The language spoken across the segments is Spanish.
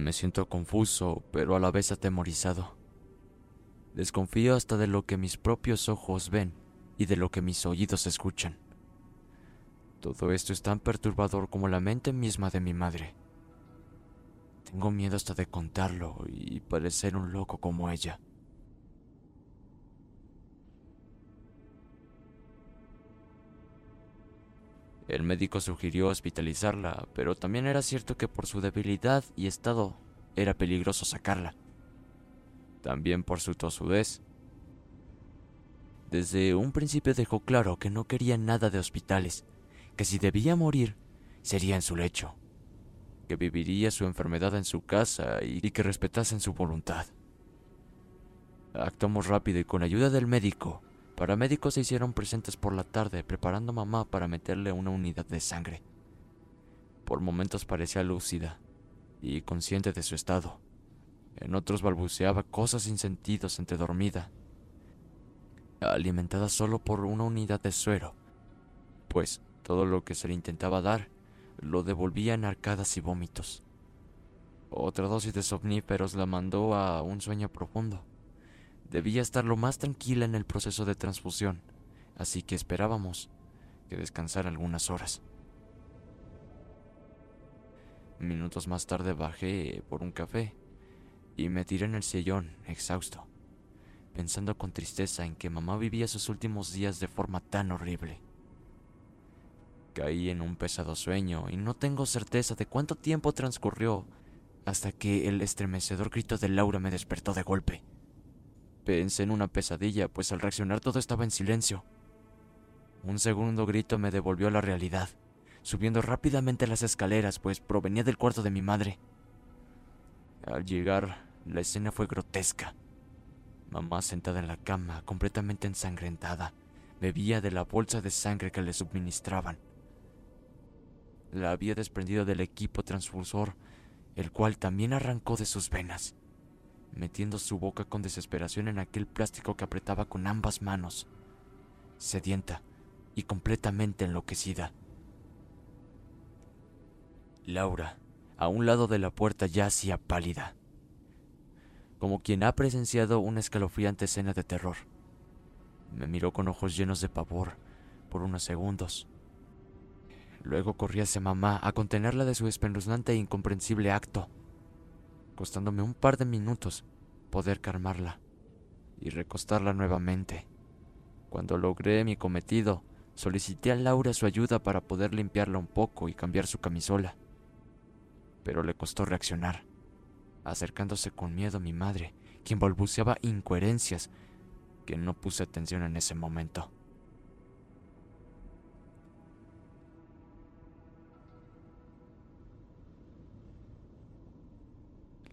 Me siento confuso, pero a la vez atemorizado. Desconfío hasta de lo que mis propios ojos ven y de lo que mis oídos escuchan. Todo esto es tan perturbador como la mente misma de mi madre. Tengo miedo hasta de contarlo y parecer un loco como ella. El médico sugirió hospitalizarla, pero también era cierto que por su debilidad y estado era peligroso sacarla. También por su tosudez. Desde un principio dejó claro que no quería nada de hospitales, que si debía morir, sería en su lecho, que viviría su enfermedad en su casa y que respetasen su voluntad. Actuamos rápido y con ayuda del médico, Paramédicos se hicieron presentes por la tarde preparando a mamá para meterle una unidad de sangre. Por momentos parecía lúcida y consciente de su estado. En otros balbuceaba cosas sin sentidos entre dormida, alimentada solo por una unidad de suero, pues todo lo que se le intentaba dar lo devolvía en arcadas y vómitos. Otra dosis de somníferos la mandó a un sueño profundo. Debía estar lo más tranquila en el proceso de transfusión, así que esperábamos que descansara algunas horas. Minutos más tarde bajé por un café y me tiré en el sillón, exhausto, pensando con tristeza en que mamá vivía sus últimos días de forma tan horrible. Caí en un pesado sueño y no tengo certeza de cuánto tiempo transcurrió hasta que el estremecedor grito de Laura me despertó de golpe. Pensé en una pesadilla, pues al reaccionar todo estaba en silencio. Un segundo grito me devolvió a la realidad, subiendo rápidamente las escaleras, pues provenía del cuarto de mi madre. Al llegar, la escena fue grotesca. Mamá sentada en la cama, completamente ensangrentada, bebía de la bolsa de sangre que le suministraban. La había desprendido del equipo transfusor, el cual también arrancó de sus venas metiendo su boca con desesperación en aquel plástico que apretaba con ambas manos, sedienta y completamente enloquecida. Laura, a un lado de la puerta, yacía pálida, como quien ha presenciado una escalofriante escena de terror. Me miró con ojos llenos de pavor por unos segundos. Luego corrí hacia mamá a contenerla de su espeluznante e incomprensible acto, costándome un par de minutos poder calmarla y recostarla nuevamente. Cuando logré mi cometido, solicité a Laura su ayuda para poder limpiarla un poco y cambiar su camisola. Pero le costó reaccionar, acercándose con miedo a mi madre, quien balbuceaba incoherencias que no puse atención en ese momento.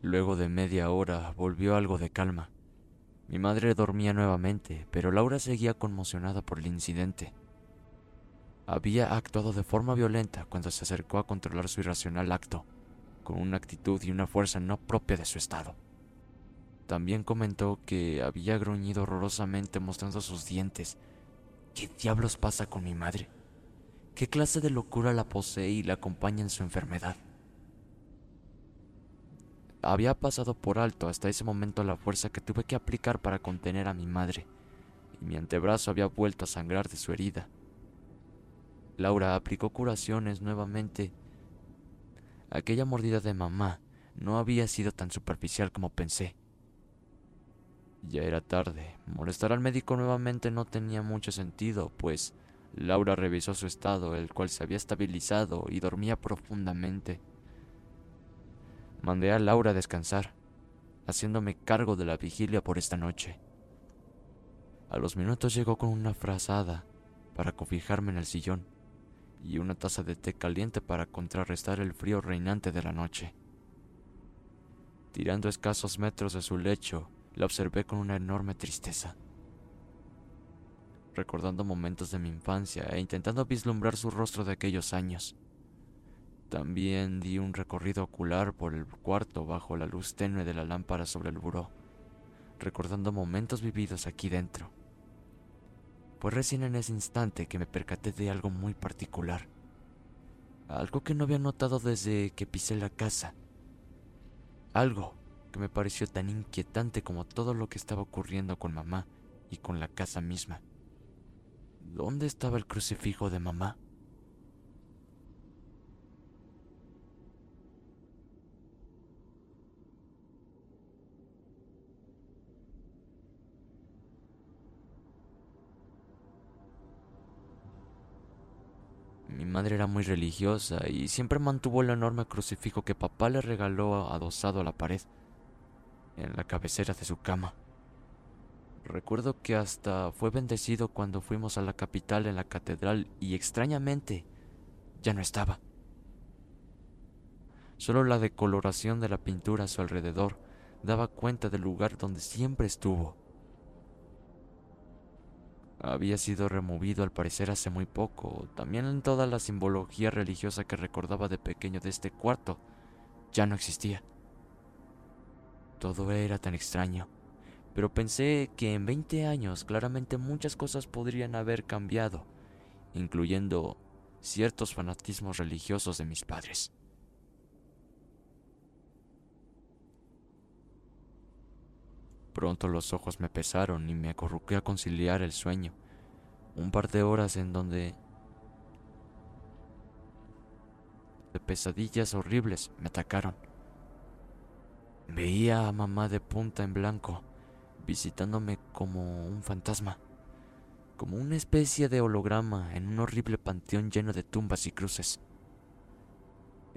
Luego de media hora volvió algo de calma. Mi madre dormía nuevamente, pero Laura seguía conmocionada por el incidente. Había actuado de forma violenta cuando se acercó a controlar su irracional acto, con una actitud y una fuerza no propia de su estado. También comentó que había gruñido horrorosamente mostrando sus dientes. ¿Qué diablos pasa con mi madre? ¿Qué clase de locura la posee y la acompaña en su enfermedad? Había pasado por alto hasta ese momento la fuerza que tuve que aplicar para contener a mi madre, y mi antebrazo había vuelto a sangrar de su herida. Laura aplicó curaciones nuevamente. Aquella mordida de mamá no había sido tan superficial como pensé. Ya era tarde. Molestar al médico nuevamente no tenía mucho sentido, pues Laura revisó su estado, el cual se había estabilizado y dormía profundamente. Mandé a Laura a descansar, haciéndome cargo de la vigilia por esta noche. A los minutos llegó con una frazada para cobijarme en el sillón y una taza de té caliente para contrarrestar el frío reinante de la noche. Tirando escasos metros de su lecho, la observé con una enorme tristeza. Recordando momentos de mi infancia e intentando vislumbrar su rostro de aquellos años. También di un recorrido ocular por el cuarto bajo la luz tenue de la lámpara sobre el buró, recordando momentos vividos aquí dentro. Fue recién en ese instante que me percaté de algo muy particular, algo que no había notado desde que pisé la casa, algo que me pareció tan inquietante como todo lo que estaba ocurriendo con mamá y con la casa misma. ¿Dónde estaba el crucifijo de mamá? Madre era muy religiosa y siempre mantuvo el enorme crucifijo que papá le regaló adosado a la pared, en la cabecera de su cama. Recuerdo que hasta fue bendecido cuando fuimos a la capital en la catedral y extrañamente ya no estaba. Solo la decoloración de la pintura a su alrededor daba cuenta del lugar donde siempre estuvo. Había sido removido al parecer hace muy poco. También toda la simbología religiosa que recordaba de pequeño de este cuarto ya no existía. Todo era tan extraño. Pero pensé que en 20 años claramente muchas cosas podrían haber cambiado, incluyendo ciertos fanatismos religiosos de mis padres. Pronto los ojos me pesaron y me acurruqué a conciliar el sueño. Un par de horas en donde de pesadillas horribles me atacaron. Veía a mamá de punta en blanco, visitándome como un fantasma, como una especie de holograma en un horrible panteón lleno de tumbas y cruces.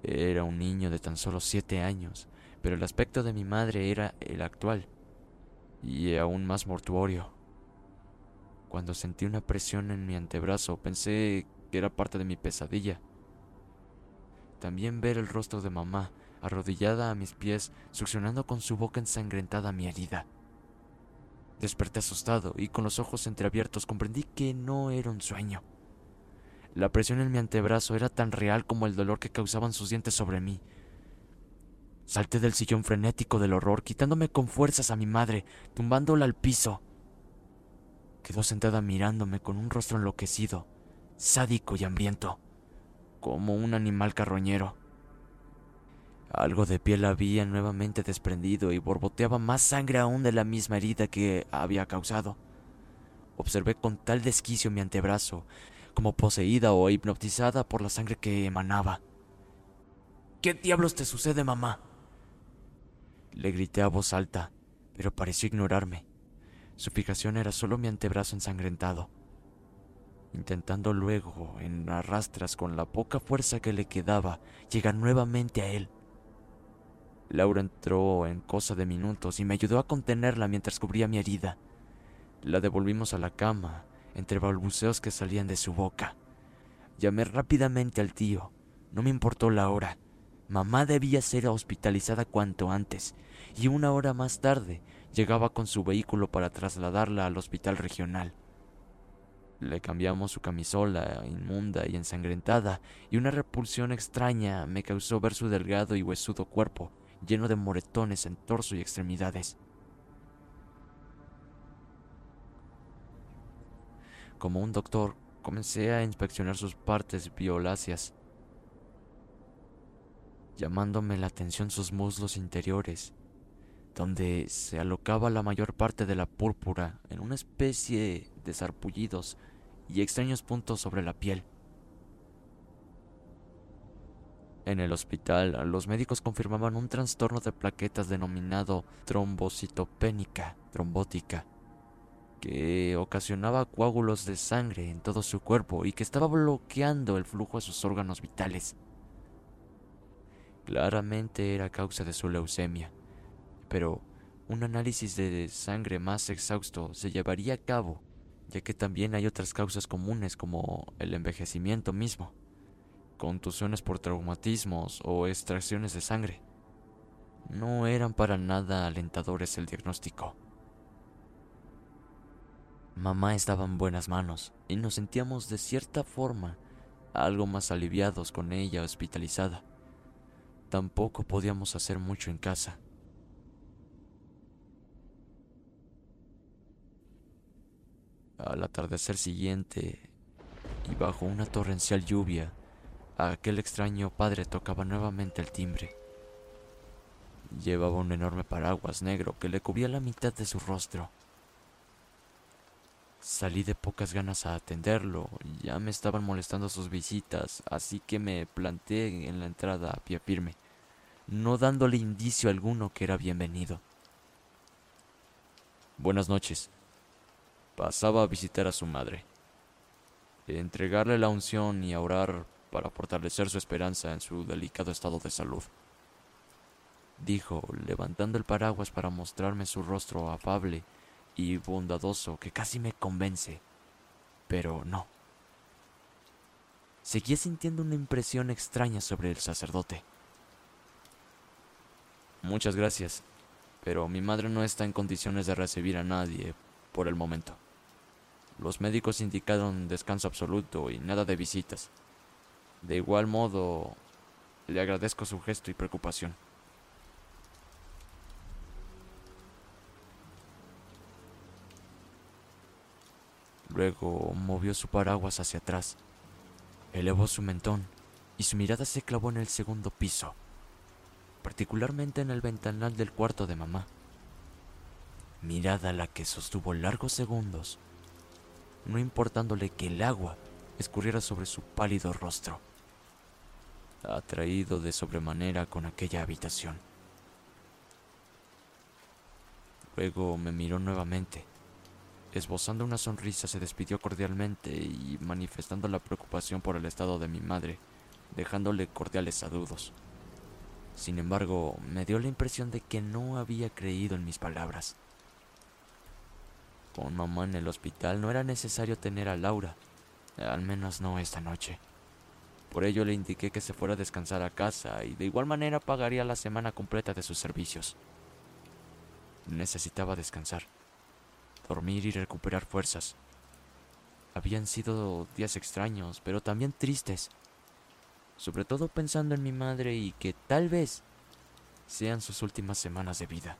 Era un niño de tan solo siete años, pero el aspecto de mi madre era el actual y aún más mortuorio. Cuando sentí una presión en mi antebrazo, pensé que era parte de mi pesadilla. También ver el rostro de mamá, arrodillada a mis pies, succionando con su boca ensangrentada mi herida. Desperté asustado y con los ojos entreabiertos comprendí que no era un sueño. La presión en mi antebrazo era tan real como el dolor que causaban sus dientes sobre mí. Salté del sillón frenético del horror, quitándome con fuerzas a mi madre, tumbándola al piso. Quedó sentada mirándome con un rostro enloquecido, sádico y hambriento, como un animal carroñero. Algo de piel había nuevamente desprendido y borboteaba más sangre aún de la misma herida que había causado. Observé con tal desquicio mi antebrazo, como poseída o hipnotizada por la sangre que emanaba. ¿Qué diablos te sucede, mamá? Le grité a voz alta, pero pareció ignorarme. Su fijación era solo mi antebrazo ensangrentado. Intentando luego, en arrastras con la poca fuerza que le quedaba, llegar nuevamente a él. Laura entró en cosa de minutos y me ayudó a contenerla mientras cubría mi herida. La devolvimos a la cama, entre balbuceos que salían de su boca. Llamé rápidamente al tío. No me importó la hora. Mamá debía ser hospitalizada cuanto antes, y una hora más tarde llegaba con su vehículo para trasladarla al hospital regional. Le cambiamos su camisola inmunda y ensangrentada, y una repulsión extraña me causó ver su delgado y huesudo cuerpo, lleno de moretones en torso y extremidades. Como un doctor, comencé a inspeccionar sus partes violáceas llamándome la atención sus muslos interiores, donde se alocaba la mayor parte de la púrpura en una especie de sarpullidos y extraños puntos sobre la piel. En el hospital, los médicos confirmaban un trastorno de plaquetas denominado trombocitopénica trombótica, que ocasionaba coágulos de sangre en todo su cuerpo y que estaba bloqueando el flujo a sus órganos vitales. Claramente era causa de su leucemia, pero un análisis de sangre más exhausto se llevaría a cabo, ya que también hay otras causas comunes como el envejecimiento mismo, contusiones por traumatismos o extracciones de sangre. No eran para nada alentadores el diagnóstico. Mamá estaba en buenas manos y nos sentíamos de cierta forma algo más aliviados con ella hospitalizada. Tampoco podíamos hacer mucho en casa. Al atardecer siguiente, y bajo una torrencial lluvia, aquel extraño padre tocaba nuevamente el timbre. Llevaba un enorme paraguas negro que le cubría la mitad de su rostro. Salí de pocas ganas a atenderlo, ya me estaban molestando sus visitas, así que me planté en la entrada a pie firme, no dándole indicio alguno que era bienvenido. Buenas noches. Pasaba a visitar a su madre, entregarle la unción y a orar para fortalecer su esperanza en su delicado estado de salud. Dijo, levantando el paraguas para mostrarme su rostro afable y bondadoso que casi me convence, pero no. Seguía sintiendo una impresión extraña sobre el sacerdote. Muchas gracias, pero mi madre no está en condiciones de recibir a nadie por el momento. Los médicos indicaron descanso absoluto y nada de visitas. De igual modo, le agradezco su gesto y preocupación. Luego movió su paraguas hacia atrás, elevó su mentón y su mirada se clavó en el segundo piso, particularmente en el ventanal del cuarto de mamá. Mirada la que sostuvo largos segundos, no importándole que el agua escurriera sobre su pálido rostro, atraído de sobremanera con aquella habitación. Luego me miró nuevamente Esbozando una sonrisa se despidió cordialmente y manifestando la preocupación por el estado de mi madre, dejándole cordiales saludos. Sin embargo, me dio la impresión de que no había creído en mis palabras. Con mamá en el hospital no era necesario tener a Laura, al menos no esta noche. Por ello le indiqué que se fuera a descansar a casa y de igual manera pagaría la semana completa de sus servicios. Necesitaba descansar dormir y recuperar fuerzas. Habían sido días extraños, pero también tristes, sobre todo pensando en mi madre y que tal vez sean sus últimas semanas de vida.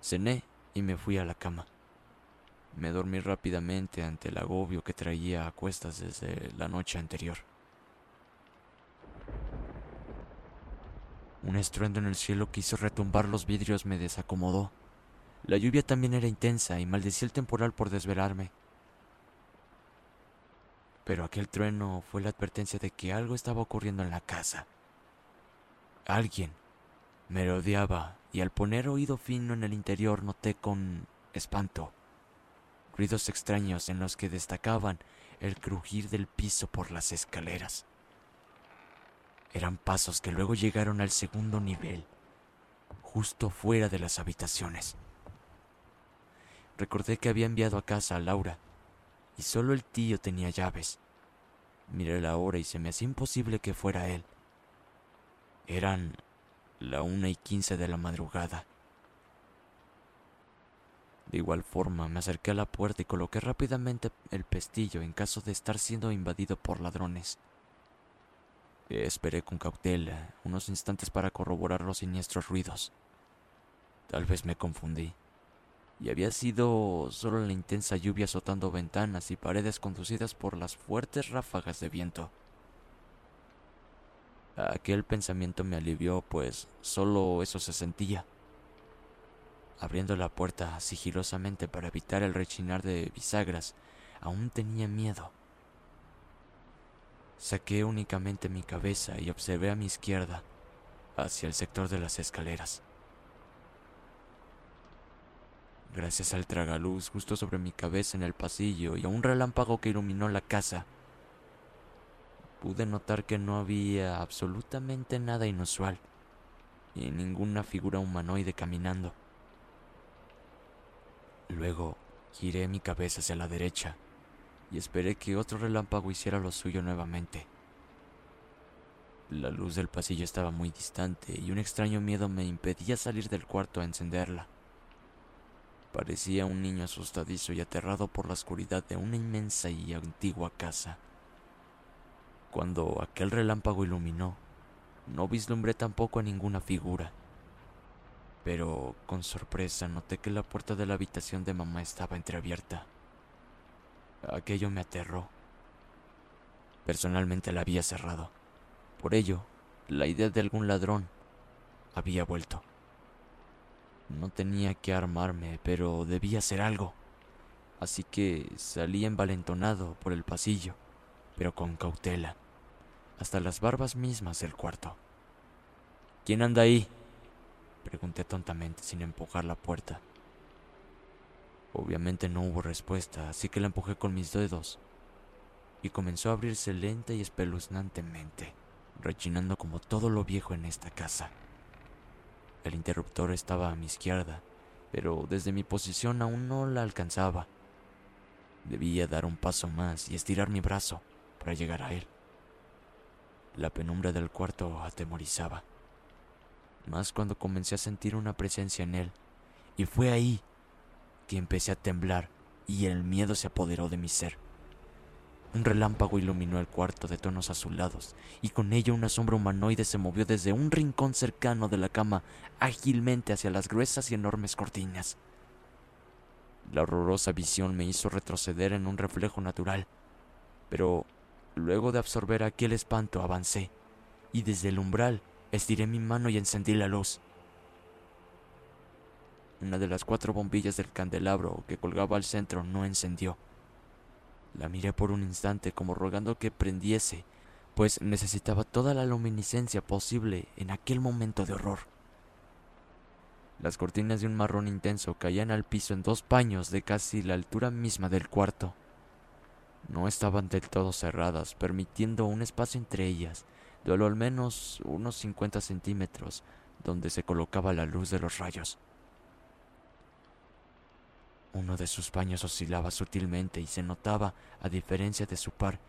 Cené y me fui a la cama. Me dormí rápidamente ante el agobio que traía a cuestas desde la noche anterior. Un estruendo en el cielo que hizo retumbar los vidrios me desacomodó. La lluvia también era intensa y maldecí el temporal por desvelarme. Pero aquel trueno fue la advertencia de que algo estaba ocurriendo en la casa. Alguien me rodeaba y al poner oído fino en el interior noté con espanto ruidos extraños en los que destacaban el crujir del piso por las escaleras. Eran pasos que luego llegaron al segundo nivel, justo fuera de las habitaciones. Recordé que había enviado a casa a Laura y solo el tío tenía llaves. Miré la hora y se me hacía imposible que fuera él. Eran la una y quince de la madrugada. De igual forma, me acerqué a la puerta y coloqué rápidamente el pestillo en caso de estar siendo invadido por ladrones. Esperé con cautela unos instantes para corroborar los siniestros ruidos. Tal vez me confundí, y había sido solo la intensa lluvia azotando ventanas y paredes conducidas por las fuertes ráfagas de viento. Aquel pensamiento me alivió, pues solo eso se sentía. Abriendo la puerta sigilosamente para evitar el rechinar de bisagras, aún tenía miedo. Saqué únicamente mi cabeza y observé a mi izquierda, hacia el sector de las escaleras. Gracias al tragaluz justo sobre mi cabeza en el pasillo y a un relámpago que iluminó la casa, pude notar que no había absolutamente nada inusual y ninguna figura humanoide caminando. Luego giré mi cabeza hacia la derecha y esperé que otro relámpago hiciera lo suyo nuevamente. La luz del pasillo estaba muy distante y un extraño miedo me impedía salir del cuarto a encenderla. Parecía un niño asustadizo y aterrado por la oscuridad de una inmensa y antigua casa. Cuando aquel relámpago iluminó, no vislumbré tampoco a ninguna figura pero con sorpresa noté que la puerta de la habitación de mamá estaba entreabierta. Aquello me aterró. Personalmente la había cerrado. Por ello, la idea de algún ladrón había vuelto. No tenía que armarme, pero debía hacer algo. Así que salí envalentonado por el pasillo, pero con cautela, hasta las barbas mismas del cuarto. ¿Quién anda ahí? Pregunté tontamente sin empujar la puerta. Obviamente no hubo respuesta, así que la empujé con mis dedos y comenzó a abrirse lenta y espeluznantemente, rechinando como todo lo viejo en esta casa. El interruptor estaba a mi izquierda, pero desde mi posición aún no la alcanzaba. Debía dar un paso más y estirar mi brazo para llegar a él. La penumbra del cuarto atemorizaba más cuando comencé a sentir una presencia en él. Y fue ahí que empecé a temblar y el miedo se apoderó de mi ser. Un relámpago iluminó el cuarto de tonos azulados, y con ello una sombra humanoide se movió desde un rincón cercano de la cama ágilmente hacia las gruesas y enormes cortinas. La horrorosa visión me hizo retroceder en un reflejo natural, pero luego de absorber aquel espanto avancé, y desde el umbral Estiré mi mano y encendí la luz. Una de las cuatro bombillas del candelabro que colgaba al centro no encendió. La miré por un instante como rogando que prendiese, pues necesitaba toda la luminiscencia posible en aquel momento de horror. Las cortinas de un marrón intenso caían al piso en dos paños de casi la altura misma del cuarto. No estaban del todo cerradas, permitiendo un espacio entre ellas, de al menos unos 50 centímetros donde se colocaba la luz de los rayos. Uno de sus paños oscilaba sutilmente y se notaba, a diferencia de su par,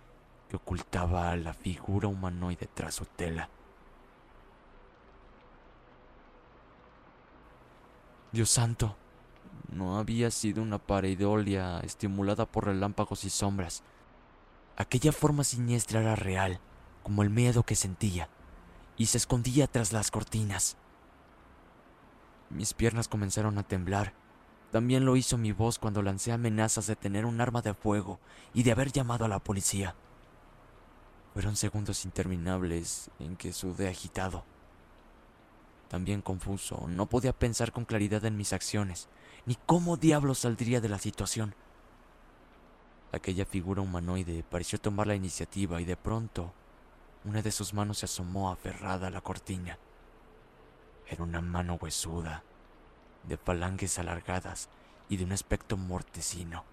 que ocultaba a la figura humanoide tras su tela. Dios santo, no había sido una pareidolia estimulada por relámpagos y sombras. Aquella forma siniestra era real como el miedo que sentía, y se escondía tras las cortinas. Mis piernas comenzaron a temblar. También lo hizo mi voz cuando lancé amenazas de tener un arma de fuego y de haber llamado a la policía. Fueron segundos interminables en que sudé agitado. También confuso, no podía pensar con claridad en mis acciones, ni cómo diablos saldría de la situación. Aquella figura humanoide pareció tomar la iniciativa y de pronto una de sus manos se asomó aferrada a la cortina. Era una mano huesuda, de falanges alargadas y de un aspecto mortecino.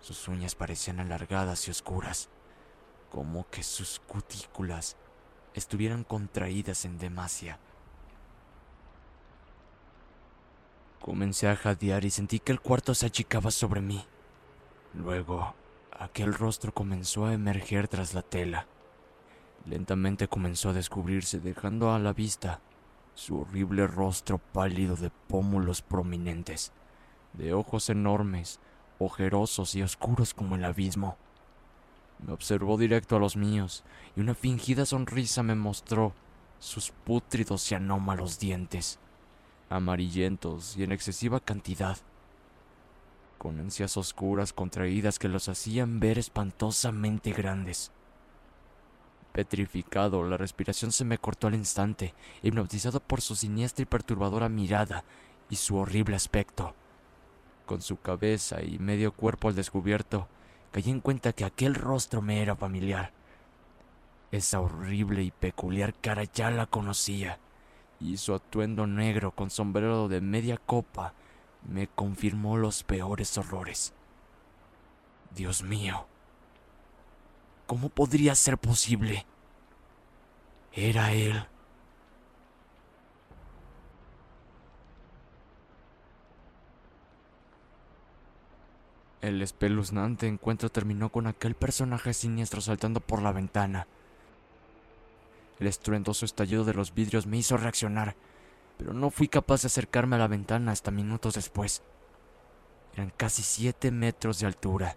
Sus uñas parecían alargadas y oscuras, como que sus cutículas estuvieran contraídas en demasia. Comencé a jadear y sentí que el cuarto se achicaba sobre mí. Luego, aquel rostro comenzó a emerger tras la tela. Lentamente comenzó a descubrirse, dejando a la vista su horrible rostro pálido de pómulos prominentes, de ojos enormes, ojerosos y oscuros como el abismo. Me observó directo a los míos y una fingida sonrisa me mostró sus pútridos y anómalos dientes, amarillentos y en excesiva cantidad, con ansias oscuras contraídas que los hacían ver espantosamente grandes. Petrificado, la respiración se me cortó al instante, hipnotizado por su siniestra y perturbadora mirada y su horrible aspecto. Con su cabeza y medio cuerpo al descubierto, caí en cuenta que aquel rostro me era familiar. Esa horrible y peculiar cara ya la conocía, y su atuendo negro con sombrero de media copa me confirmó los peores horrores. Dios mío, ¿cómo podría ser posible? Era él. El espeluznante encuentro terminó con aquel personaje siniestro saltando por la ventana. El estruendoso estallido de los vidrios me hizo reaccionar, pero no fui capaz de acercarme a la ventana hasta minutos después. Eran casi siete metros de altura.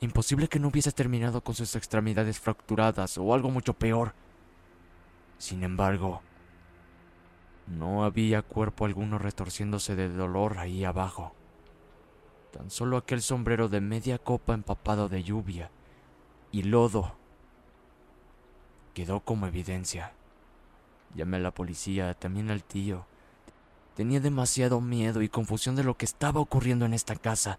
Imposible que no hubiese terminado con sus extremidades fracturadas o algo mucho peor. Sin embargo, no había cuerpo alguno retorciéndose de dolor ahí abajo. Tan solo aquel sombrero de media copa empapado de lluvia y lodo quedó como evidencia. Llamé a la policía, también al tío. Tenía demasiado miedo y confusión de lo que estaba ocurriendo en esta casa.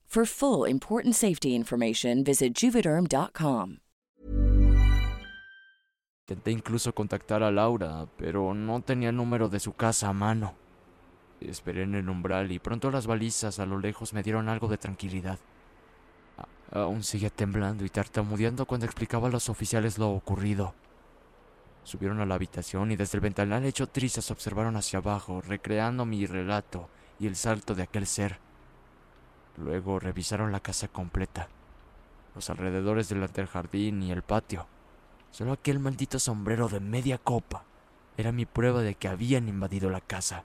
For full important safety information, visit juvederm.com. Intenté incluso contactar a Laura, pero no tenía el número de su casa a mano. Esperé en el umbral y pronto las balizas a lo lejos me dieron algo de tranquilidad. Aún seguía temblando y tartamudeando cuando explicaba a los oficiales lo ocurrido. Subieron a la habitación y desde el ventanal hecho trizas observaron hacia abajo, recreando mi relato y el salto de aquel ser. Luego revisaron la casa completa, los alrededores del jardín y el patio. Solo aquel maldito sombrero de media copa era mi prueba de que habían invadido la casa.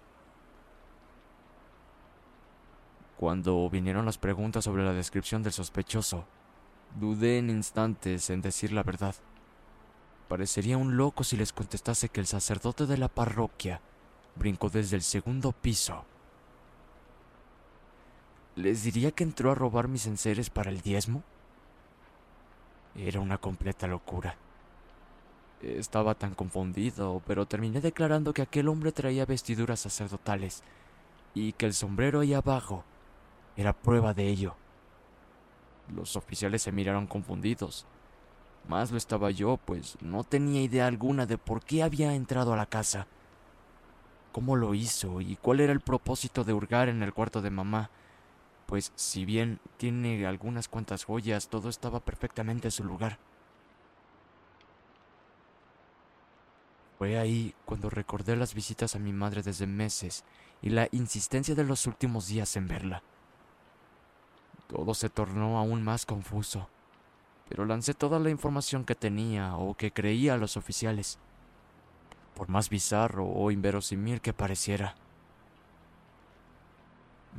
Cuando vinieron las preguntas sobre la descripción del sospechoso, dudé en instantes en decir la verdad. Parecería un loco si les contestase que el sacerdote de la parroquia brincó desde el segundo piso. ¿Les diría que entró a robar mis enseres para el diezmo? Era una completa locura. Estaba tan confundido, pero terminé declarando que aquel hombre traía vestiduras sacerdotales y que el sombrero ahí abajo era prueba de ello. Los oficiales se miraron confundidos. Más lo estaba yo, pues no tenía idea alguna de por qué había entrado a la casa. ¿Cómo lo hizo y cuál era el propósito de hurgar en el cuarto de mamá? Pues si bien tiene algunas cuantas joyas, todo estaba perfectamente en su lugar. Fue ahí cuando recordé las visitas a mi madre desde meses y la insistencia de los últimos días en verla. Todo se tornó aún más confuso, pero lancé toda la información que tenía o que creía a los oficiales, por más bizarro o inverosímil que pareciera.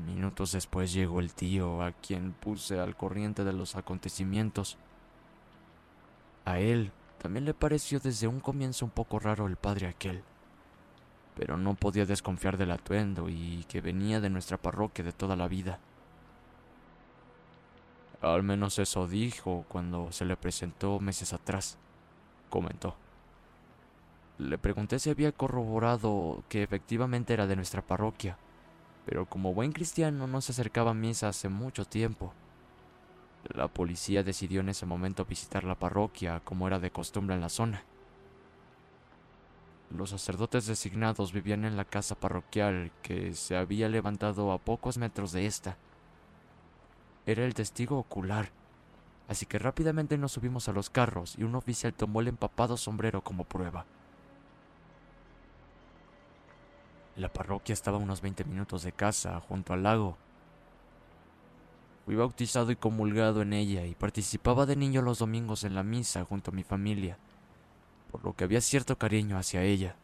Minutos después llegó el tío, a quien puse al corriente de los acontecimientos. A él también le pareció desde un comienzo un poco raro el padre aquel, pero no podía desconfiar del atuendo y que venía de nuestra parroquia de toda la vida. Al menos eso dijo cuando se le presentó meses atrás, comentó. Le pregunté si había corroborado que efectivamente era de nuestra parroquia, pero como buen cristiano no se acercaba a misa hace mucho tiempo. La policía decidió en ese momento visitar la parroquia como era de costumbre en la zona. Los sacerdotes designados vivían en la casa parroquial que se había levantado a pocos metros de esta. Era el testigo ocular, así que rápidamente nos subimos a los carros y un oficial tomó el empapado sombrero como prueba. La parroquia estaba a unos 20 minutos de casa, junto al lago, Fui bautizado y comulgado en ella y participaba de niño los domingos en la misa junto a mi familia, por lo que había cierto cariño hacia ella.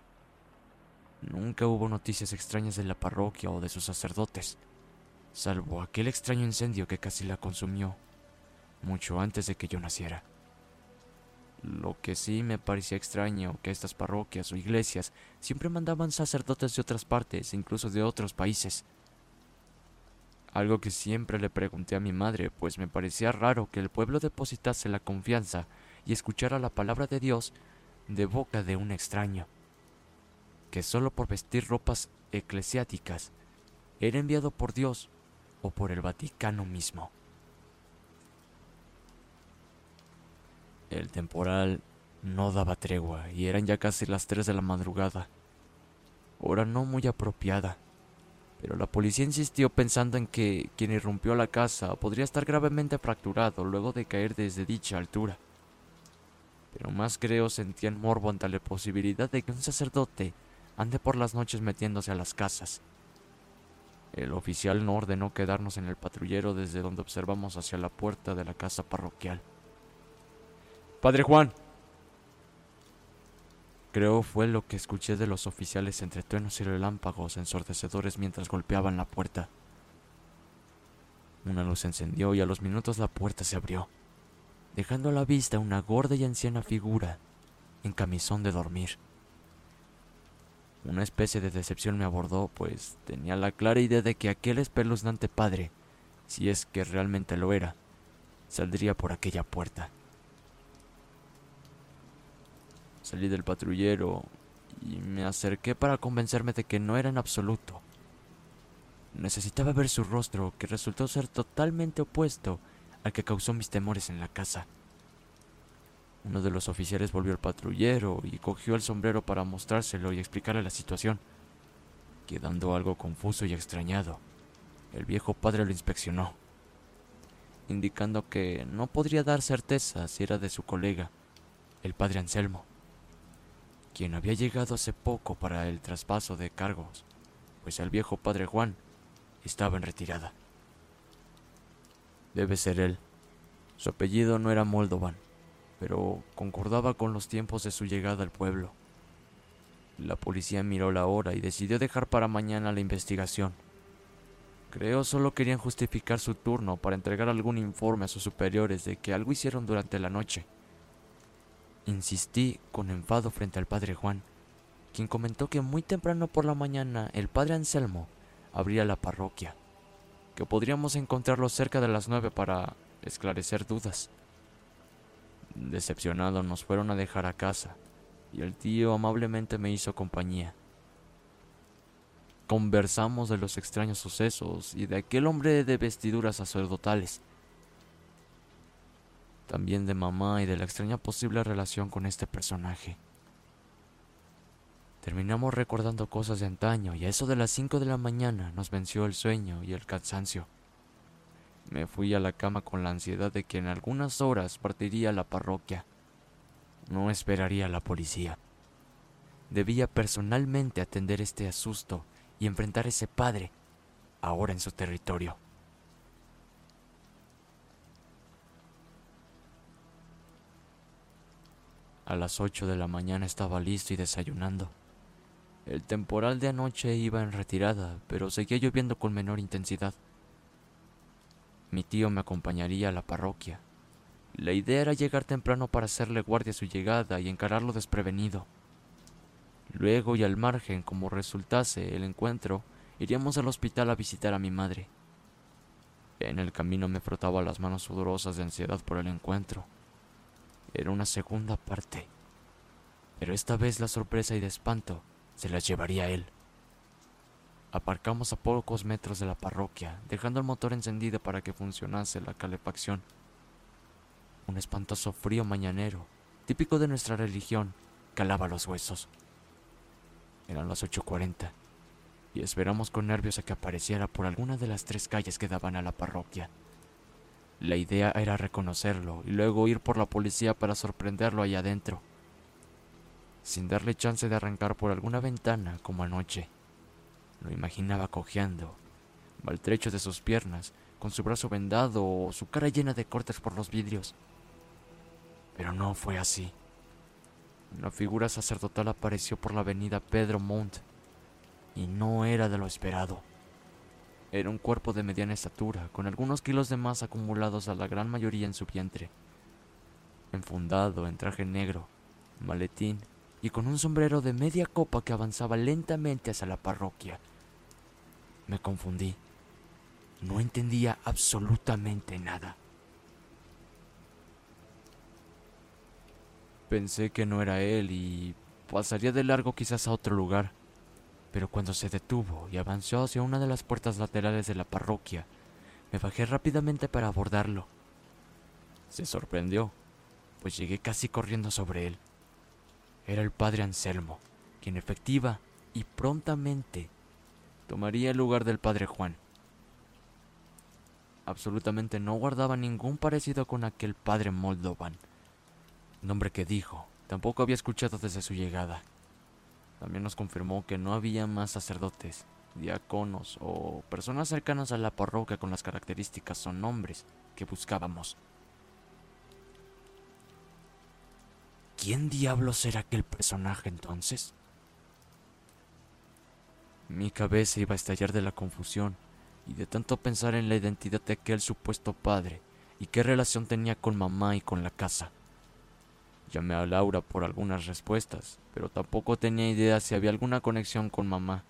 Nunca hubo noticias extrañas de la parroquia o de sus sacerdotes, salvo aquel extraño incendio que casi la consumió, mucho antes de que yo naciera. Lo que sí me parecía extraño que estas parroquias o iglesias siempre mandaban sacerdotes de otras partes, incluso de otros países, algo que siempre le pregunté a mi madre, pues me parecía raro que el pueblo depositase la confianza y escuchara la palabra de Dios de boca de un extraño, que solo por vestir ropas eclesiásticas era enviado por Dios o por el Vaticano mismo. El temporal no daba tregua y eran ya casi las tres de la madrugada, hora no muy apropiada pero la policía insistió pensando en que quien irrumpió la casa podría estar gravemente fracturado luego de caer desde dicha altura. Pero más creo sentían morbo ante la posibilidad de que un sacerdote ande por las noches metiéndose a las casas. El oficial no ordenó quedarnos en el patrullero desde donde observamos hacia la puerta de la casa parroquial. Padre Juan, Creo fue lo que escuché de los oficiales entre truenos y relámpagos ensordecedores mientras golpeaban la puerta. Una luz encendió y a los minutos la puerta se abrió, dejando a la vista una gorda y anciana figura en camisón de dormir. Una especie de decepción me abordó, pues tenía la clara idea de que aquel espeluznante padre, si es que realmente lo era, saldría por aquella puerta. Salí del patrullero y me acerqué para convencerme de que no era en absoluto. Necesitaba ver su rostro, que resultó ser totalmente opuesto al que causó mis temores en la casa. Uno de los oficiales volvió al patrullero y cogió el sombrero para mostrárselo y explicarle la situación. Quedando algo confuso y extrañado, el viejo padre lo inspeccionó, indicando que no podría dar certeza si era de su colega, el padre Anselmo quien había llegado hace poco para el traspaso de cargos, pues el viejo padre Juan estaba en retirada. Debe ser él. Su apellido no era Moldovan, pero concordaba con los tiempos de su llegada al pueblo. La policía miró la hora y decidió dejar para mañana la investigación. Creo solo querían justificar su turno para entregar algún informe a sus superiores de que algo hicieron durante la noche. Insistí con enfado frente al padre Juan, quien comentó que muy temprano por la mañana el padre Anselmo abría la parroquia, que podríamos encontrarlo cerca de las nueve para esclarecer dudas. Decepcionados nos fueron a dejar a casa y el tío amablemente me hizo compañía. Conversamos de los extraños sucesos y de aquel hombre de vestiduras sacerdotales. También de mamá y de la extraña posible relación con este personaje. Terminamos recordando cosas de antaño y a eso de las cinco de la mañana nos venció el sueño y el cansancio. Me fui a la cama con la ansiedad de que en algunas horas partiría la parroquia. No esperaría a la policía. Debía personalmente atender este asusto y enfrentar a ese padre, ahora en su territorio. A las ocho de la mañana estaba listo y desayunando. El temporal de anoche iba en retirada, pero seguía lloviendo con menor intensidad. Mi tío me acompañaría a la parroquia. La idea era llegar temprano para hacerle guardia a su llegada y encararlo desprevenido. Luego y al margen, como resultase el encuentro, iríamos al hospital a visitar a mi madre. En el camino me frotaba las manos sudorosas de ansiedad por el encuentro. Era una segunda parte. Pero esta vez la sorpresa y de espanto se las llevaría él. Aparcamos a pocos metros de la parroquia, dejando el motor encendido para que funcionase la calefacción. Un espantoso frío mañanero, típico de nuestra religión, calaba los huesos. Eran las 8.40 y esperamos con nervios a que apareciera por alguna de las tres calles que daban a la parroquia. La idea era reconocerlo y luego ir por la policía para sorprenderlo allá adentro, sin darle chance de arrancar por alguna ventana como anoche. Lo imaginaba cojeando, maltrecho de sus piernas, con su brazo vendado o su cara llena de cortes por los vidrios. Pero no fue así. Una figura sacerdotal apareció por la avenida Pedro Montt y no era de lo esperado. Era un cuerpo de mediana estatura, con algunos kilos de más acumulados a la gran mayoría en su vientre. Enfundado en traje negro, maletín y con un sombrero de media copa que avanzaba lentamente hacia la parroquia. Me confundí. No entendía absolutamente nada. Pensé que no era él y pasaría de largo quizás a otro lugar, pero cuando se detuvo y avanzó hacia una de las puertas laterales de la parroquia, me bajé rápidamente para abordarlo. Se sorprendió, pues llegué casi corriendo sobre él. Era el padre Anselmo, quien efectiva y prontamente tomaría el lugar del padre Juan. Absolutamente no guardaba ningún parecido con aquel padre Moldovan nombre que dijo, tampoco había escuchado desde su llegada. También nos confirmó que no había más sacerdotes, diáconos o personas cercanas a la parroquia con las características o nombres que buscábamos. ¿Quién diablos era aquel personaje entonces? Mi cabeza iba a estallar de la confusión y de tanto pensar en la identidad de aquel supuesto padre y qué relación tenía con mamá y con la casa. Llamé a Laura por algunas respuestas, pero tampoco tenía idea si había alguna conexión con mamá.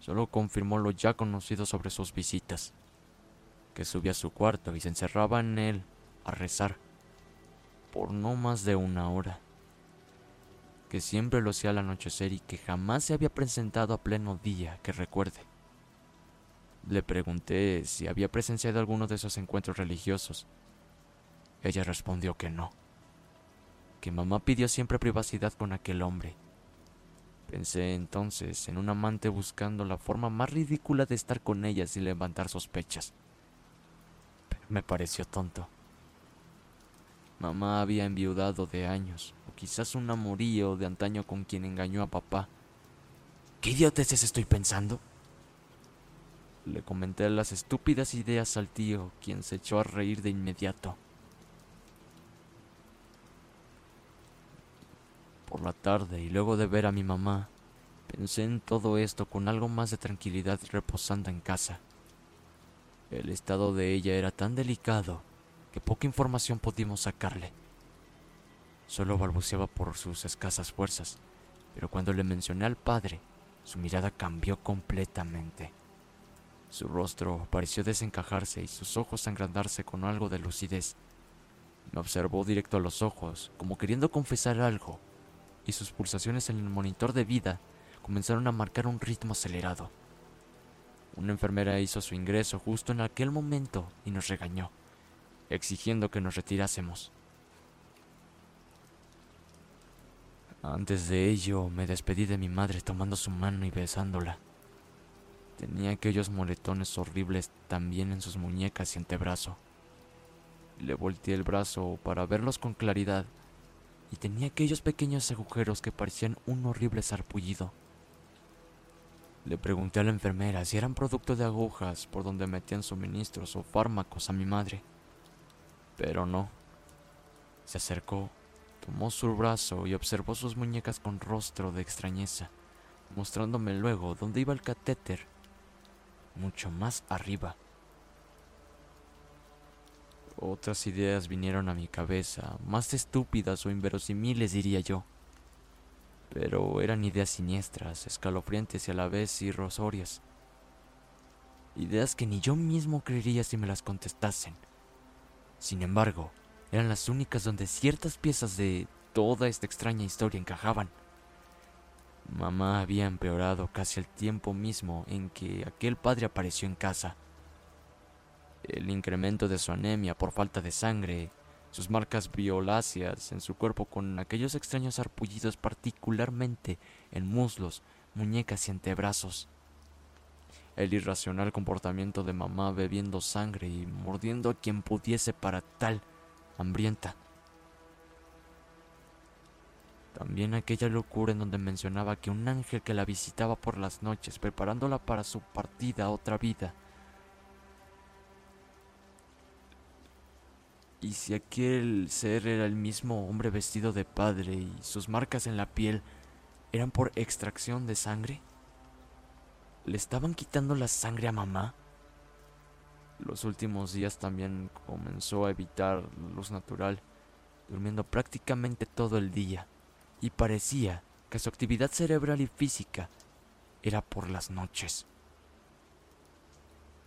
Solo confirmó lo ya conocido sobre sus visitas, que subía a su cuarto y se encerraba en él a rezar, por no más de una hora, que siempre lo hacía al anochecer y que jamás se había presentado a pleno día que recuerde. Le pregunté si había presenciado alguno de esos encuentros religiosos. Ella respondió que no que mamá pidió siempre privacidad con aquel hombre. Pensé entonces en un amante buscando la forma más ridícula de estar con ella sin levantar sospechas. Pero me pareció tonto. Mamá había enviudado de años, o quizás un amorío de antaño con quien engañó a papá. ¿Qué idioteces estoy pensando? Le comenté las estúpidas ideas al tío, quien se echó a reír de inmediato. Por la tarde y luego de ver a mi mamá, Pensé en todo esto con algo más de tranquilidad reposando en casa. El estado de ella era tan delicado que poca información pudimos sacarle. Solo balbuceaba por sus escasas fuerzas, pero cuando le mencioné al padre, su mirada cambió completamente. Su rostro pareció desencajarse y sus ojos engrandarse con algo de lucidez. Me observó directo a los ojos, como queriendo confesar algo, y sus pulsaciones en el monitor de vida comenzaron a marcar un ritmo acelerado. Una enfermera hizo su ingreso justo en aquel momento y nos regañó, exigiendo que nos retirásemos. Antes de ello, me despedí de mi madre tomando su mano y besándola. Tenía aquellos moretones horribles también en sus muñecas y antebrazo. Le volteé el brazo para verlos con claridad y tenía aquellos pequeños agujeros que parecían un horrible sarpullido. Le pregunté a la enfermera si eran producto de agujas por donde metían suministros o fármacos a mi madre. Pero no. Se acercó, tomó su brazo y observó sus muñecas con rostro de extrañeza, mostrándome luego dónde iba el catéter, mucho más arriba. Otras ideas vinieron a mi cabeza, más estúpidas o inverosímiles diría yo pero eran ideas siniestras, escalofriantes y a la vez irrosorias. Ideas que ni yo mismo creería si me las contestasen. Sin embargo, eran las únicas donde ciertas piezas de toda esta extraña historia encajaban. Mamá había empeorado casi al tiempo mismo en que aquel padre apareció en casa. El incremento de su anemia por falta de sangre sus marcas violáceas en su cuerpo con aquellos extraños arpullidos particularmente en muslos, muñecas y antebrazos. El irracional comportamiento de mamá bebiendo sangre y mordiendo a quien pudiese para tal hambrienta. También aquella locura en donde mencionaba que un ángel que la visitaba por las noches preparándola para su partida a otra vida Y si aquel ser era el mismo hombre vestido de padre y sus marcas en la piel eran por extracción de sangre, ¿le estaban quitando la sangre a mamá? Los últimos días también comenzó a evitar luz natural, durmiendo prácticamente todo el día, y parecía que su actividad cerebral y física era por las noches.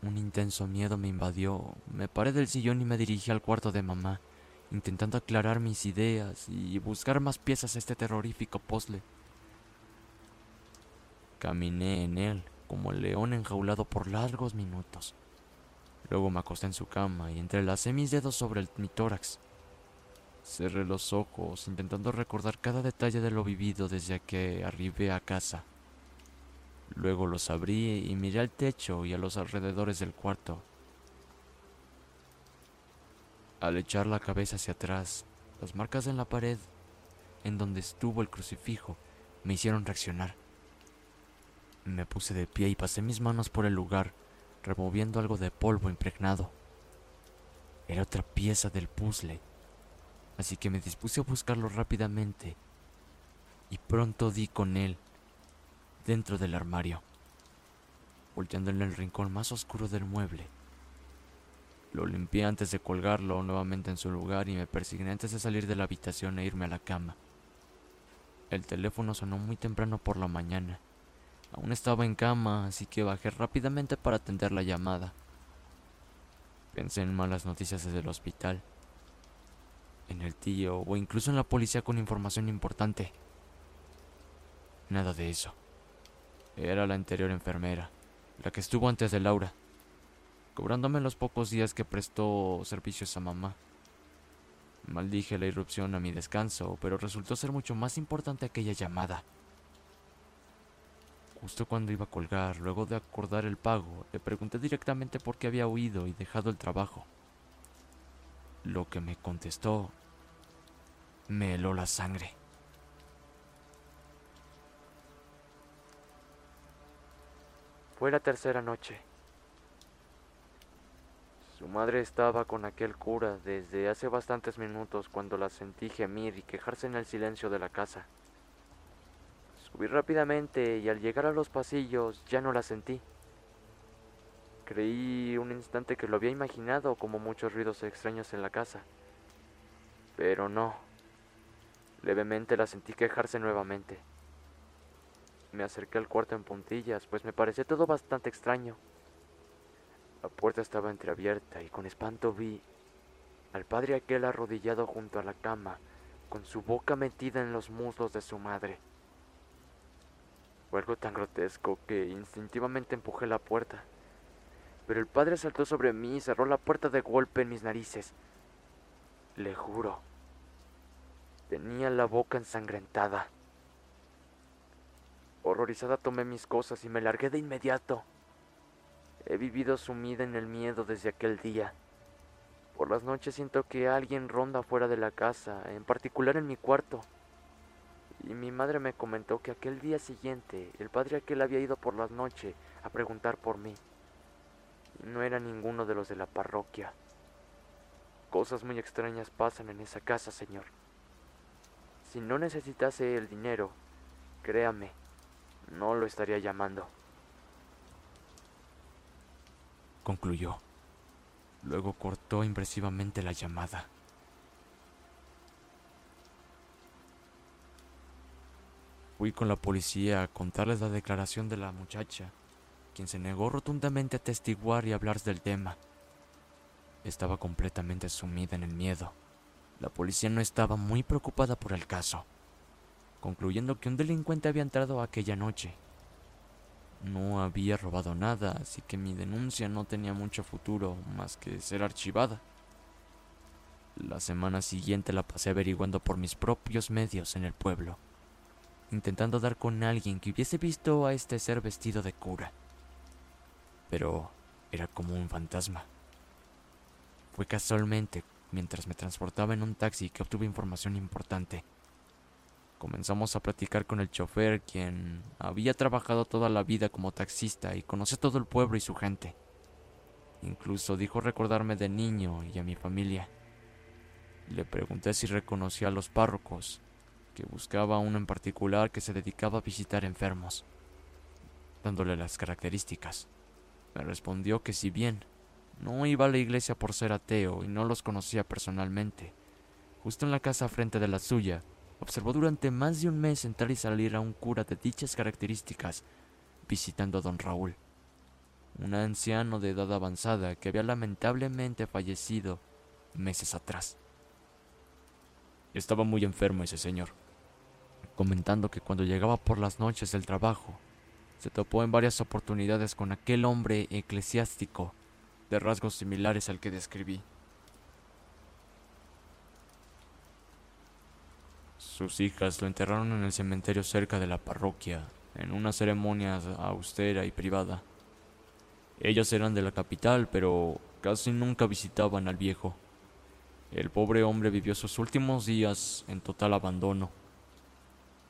Un intenso miedo me invadió. Me paré del sillón y me dirigí al cuarto de mamá, intentando aclarar mis ideas y buscar más piezas a este terrorífico puzzle. Caminé en él como el león enjaulado por largos minutos. Luego me acosté en su cama y entrelacé mis dedos sobre el, mi tórax. Cerré los ojos intentando recordar cada detalle de lo vivido desde que arribé a casa. Luego los abrí y miré al techo y a los alrededores del cuarto. Al echar la cabeza hacia atrás, las marcas en la pared, en donde estuvo el crucifijo, me hicieron reaccionar. Me puse de pie y pasé mis manos por el lugar, removiendo algo de polvo impregnado. Era otra pieza del puzzle, así que me dispuse a buscarlo rápidamente y pronto di con él dentro del armario, volteando en el rincón más oscuro del mueble. Lo limpié antes de colgarlo nuevamente en su lugar y me persigné antes de salir de la habitación e irme a la cama. El teléfono sonó muy temprano por la mañana. Aún estaba en cama, así que bajé rápidamente para atender la llamada. Pensé en malas noticias desde el hospital, en el tío o incluso en la policía con información importante. Nada de eso. Era la anterior enfermera, la que estuvo antes de Laura, cobrándome los pocos días que prestó servicios a mamá. Maldije la irrupción a mi descanso, pero resultó ser mucho más importante aquella llamada. Justo cuando iba a colgar, luego de acordar el pago, le pregunté directamente por qué había huido y dejado el trabajo. Lo que me contestó me heló la sangre. Fue la tercera noche. Su madre estaba con aquel cura desde hace bastantes minutos cuando la sentí gemir y quejarse en el silencio de la casa. Su Subí rápidamente y al llegar a los pasillos ya no la sentí. Creí un instante que lo había imaginado como muchos ruidos extraños en la casa. Pero no. Levemente la sentí quejarse nuevamente. Me acerqué al cuarto en puntillas, pues me parecía todo bastante extraño. La puerta estaba entreabierta y con espanto vi al padre aquel arrodillado junto a la cama, con su boca metida en los muslos de su madre. Fue algo tan grotesco que instintivamente empujé la puerta. Pero el padre saltó sobre mí y cerró la puerta de golpe en mis narices. Le juro, tenía la boca ensangrentada. Horrorizada tomé mis cosas y me largué de inmediato. He vivido sumida en el miedo desde aquel día. Por las noches siento que alguien ronda fuera de la casa, en particular en mi cuarto. Y mi madre me comentó que aquel día siguiente el padre aquel había ido por la noche a preguntar por mí. No era ninguno de los de la parroquia. Cosas muy extrañas pasan en esa casa, señor. Si no necesitase el dinero, créame, no lo estaría llamando. Concluyó. Luego cortó impresivamente la llamada. Fui con la policía a contarles la declaración de la muchacha, quien se negó rotundamente a testiguar y hablar del tema. Estaba completamente sumida en el miedo. La policía no estaba muy preocupada por el caso, concluyendo que un delincuente había entrado aquella noche. No había robado nada, así que mi denuncia no tenía mucho futuro más que ser archivada. La semana siguiente la pasé averiguando por mis propios medios en el pueblo intentando dar con alguien que hubiese visto a este ser vestido de cura. Pero era como un fantasma. Fue casualmente mientras me transportaba en un taxi que obtuve información importante. Comenzamos a platicar con el chofer, quien había trabajado toda la vida como taxista y conoce todo el pueblo y su gente. Incluso dijo recordarme de niño y a mi familia. Le pregunté si reconocía a los párrocos que buscaba uno en particular que se dedicaba a visitar enfermos, dándole las características. Me respondió que si bien no iba a la iglesia por ser ateo y no los conocía personalmente, justo en la casa frente de la suya, observó durante más de un mes entrar y salir a un cura de dichas características visitando a don Raúl, un anciano de edad avanzada que había lamentablemente fallecido meses atrás. Estaba muy enfermo ese señor, comentando que cuando llegaba por las noches del trabajo, se topó en varias oportunidades con aquel hombre eclesiástico de rasgos similares al que describí. Sus hijas lo enterraron en el cementerio cerca de la parroquia, en una ceremonia austera y privada. Ellos eran de la capital, pero casi nunca visitaban al viejo. El pobre hombre vivió sus últimos días en total abandono.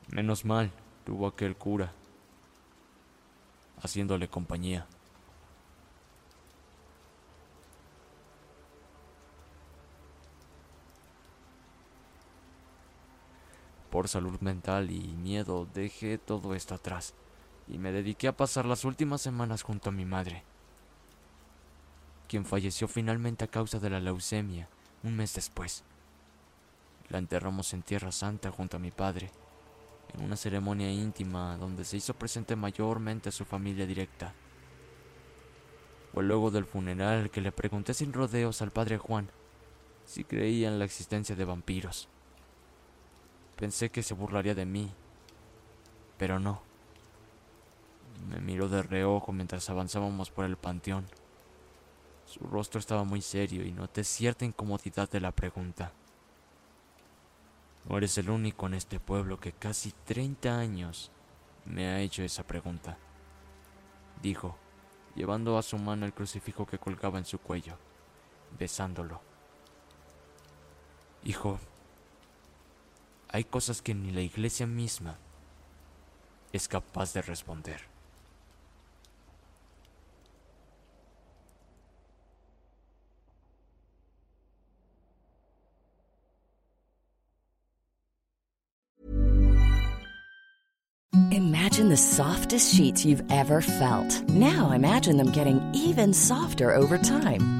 Menos mal, tuvo aquel cura, haciéndole compañía. Por salud mental y miedo dejé todo esto atrás y me dediqué a pasar las últimas semanas junto a mi madre, quien falleció finalmente a causa de la leucemia un mes después. La enterramos en Tierra Santa junto a mi padre en una ceremonia íntima donde se hizo presente mayormente su familia directa. Fue luego del funeral que le pregunté sin rodeos al padre Juan si creía en la existencia de vampiros. Pensé que se burlaría de mí, pero no. Me miró de reojo mientras avanzábamos por el panteón. Su rostro estaba muy serio y noté cierta incomodidad de la pregunta. No eres el único en este pueblo que casi 30 años me ha hecho esa pregunta, dijo, llevando a su mano el crucifijo que colgaba en su cuello, besándolo. Hijo, hay cosas que ni la iglesia misma es capaz de responder. Imagine the softest sheets you've ever felt. Now imagine them getting even softer over time.